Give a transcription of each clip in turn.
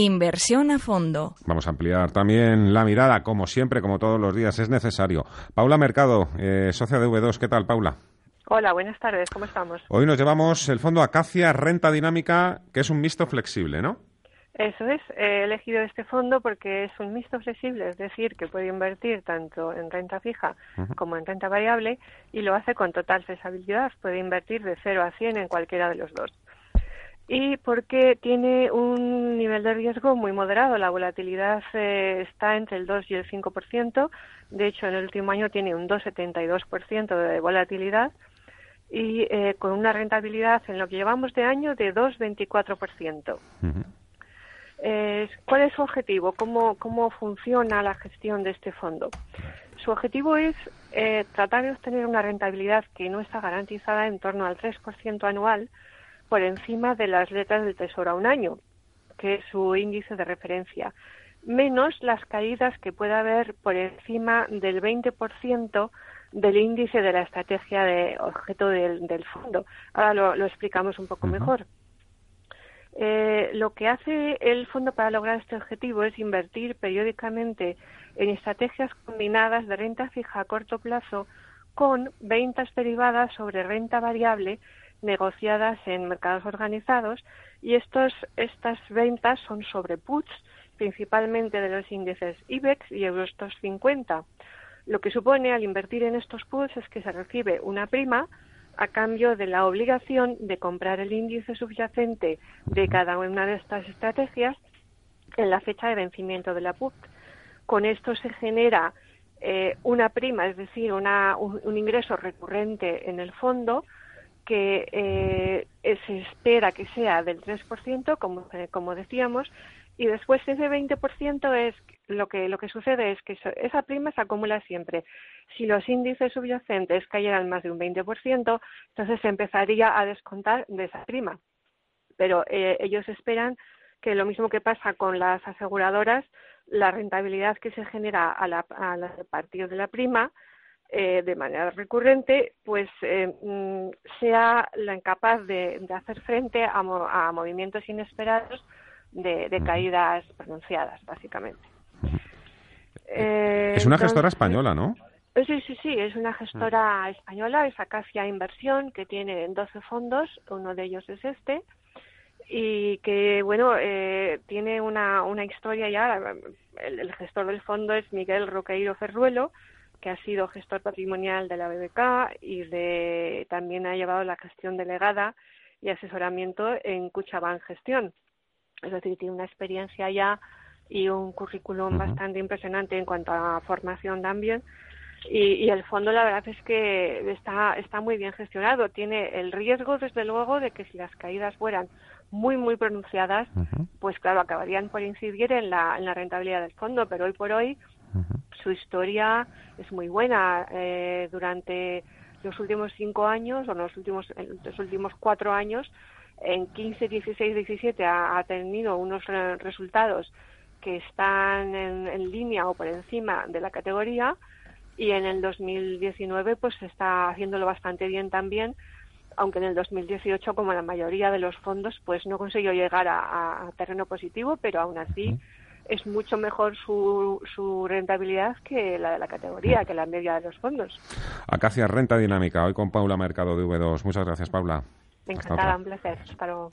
Inversión a fondo. Vamos a ampliar también la mirada, como siempre, como todos los días es necesario. Paula Mercado, eh, socia de V2. ¿Qué tal, Paula? Hola, buenas tardes. ¿Cómo estamos? Hoy nos llevamos el fondo Acacia Renta Dinámica, que es un mixto flexible, ¿no? Eso es. He elegido este fondo porque es un mixto flexible, es decir, que puede invertir tanto en renta fija como en renta variable y lo hace con total flexibilidad. Puede invertir de 0 a 100 en cualquiera de los dos y porque tiene un nivel de riesgo muy moderado. La volatilidad eh, está entre el 2 y el 5%. De hecho, en el último año tiene un 2,72% de volatilidad y eh, con una rentabilidad en lo que llevamos de año de 2,24%. eh, ¿Cuál es su objetivo? ¿Cómo, ¿Cómo funciona la gestión de este fondo? Su objetivo es eh, tratar de obtener una rentabilidad que no está garantizada en torno al 3% anual, por encima de las letras del Tesoro a un año, que es su índice de referencia, menos las caídas que pueda haber por encima del 20% del índice de la estrategia de objeto del, fondo. Ahora lo, explicamos un poco mejor. Eh, lo que hace el fondo para lograr este objetivo es invertir periódicamente en estrategias combinadas de renta fija a corto plazo con ventas derivadas sobre renta variable negociadas en mercados organizados y estos, estas ventas son sobre puts, principalmente de los índices IBEX y Eurostox 50. Lo que supone al invertir en estos puts es que se recibe una prima a cambio de la obligación de comprar el índice subyacente de cada una de estas estrategias en la fecha de vencimiento de la put. Con esto se genera eh, una prima, es decir, una, un, ingreso recurrente en el fondo que eh, se espera que sea del 3%, como, eh, como decíamos, y después ese 20% es lo que lo que sucede es que esa prima se acumula siempre. Si los índices subyacentes cayeran más de un 20%, entonces se empezaría a descontar de esa prima. Pero eh, ellos esperan que lo mismo que pasa con las aseguradoras, la rentabilidad que se genera a, la, a, la, a partir de la prima eh, de manera recurrente, pues eh, mm, sea la incapaz de, hacer frente a, movimientos inesperados de, caídas pronunciadas, básicamente. es una gestora española, ¿no? Sí, sí, sí, es una gestora española, es Acacia Inversión, que tiene 12 fondos, uno de ellos es este, y que, bueno, eh, tiene una, una historia ya, el, el, gestor del fondo es Miguel Roqueiro Ferruelo, que ha sido gestor patrimonial de la BBK y de, también ha llevado la gestión delegada y asesoramiento en Cuchaban Gestión. Es decir, tiene una experiencia ya y un currículum bastante impresionante en cuanto a formación también. Y, y, el fondo la verdad es que está, está muy bien gestionado. Tiene el riesgo, desde luego, de que si las caídas fueran muy, muy pronunciadas, pues claro, acabarían por incidir en la, en la rentabilidad del fondo. Pero hoy por hoy su historia es muy buena. Eh, durante los últimos cinco años o los últimos, los últimos cuatro años, en 15, 16, 17 ha, tenido unos resultados que están en, línea o por encima de la categoría y en el 2019 pues está haciéndolo bastante bien también aunque en el 2018 como la mayoría de los fondos pues no consiguió llegar a, terreno positivo pero aún así es mucho mejor su, su rentabilidad que la de la categoría, que la media de los fondos. Acacia Renta Dinámica, hoy con Paula Mercado de V2. Muchas gracias, Paula. Encantada, un placer. Hasta luego.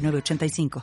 85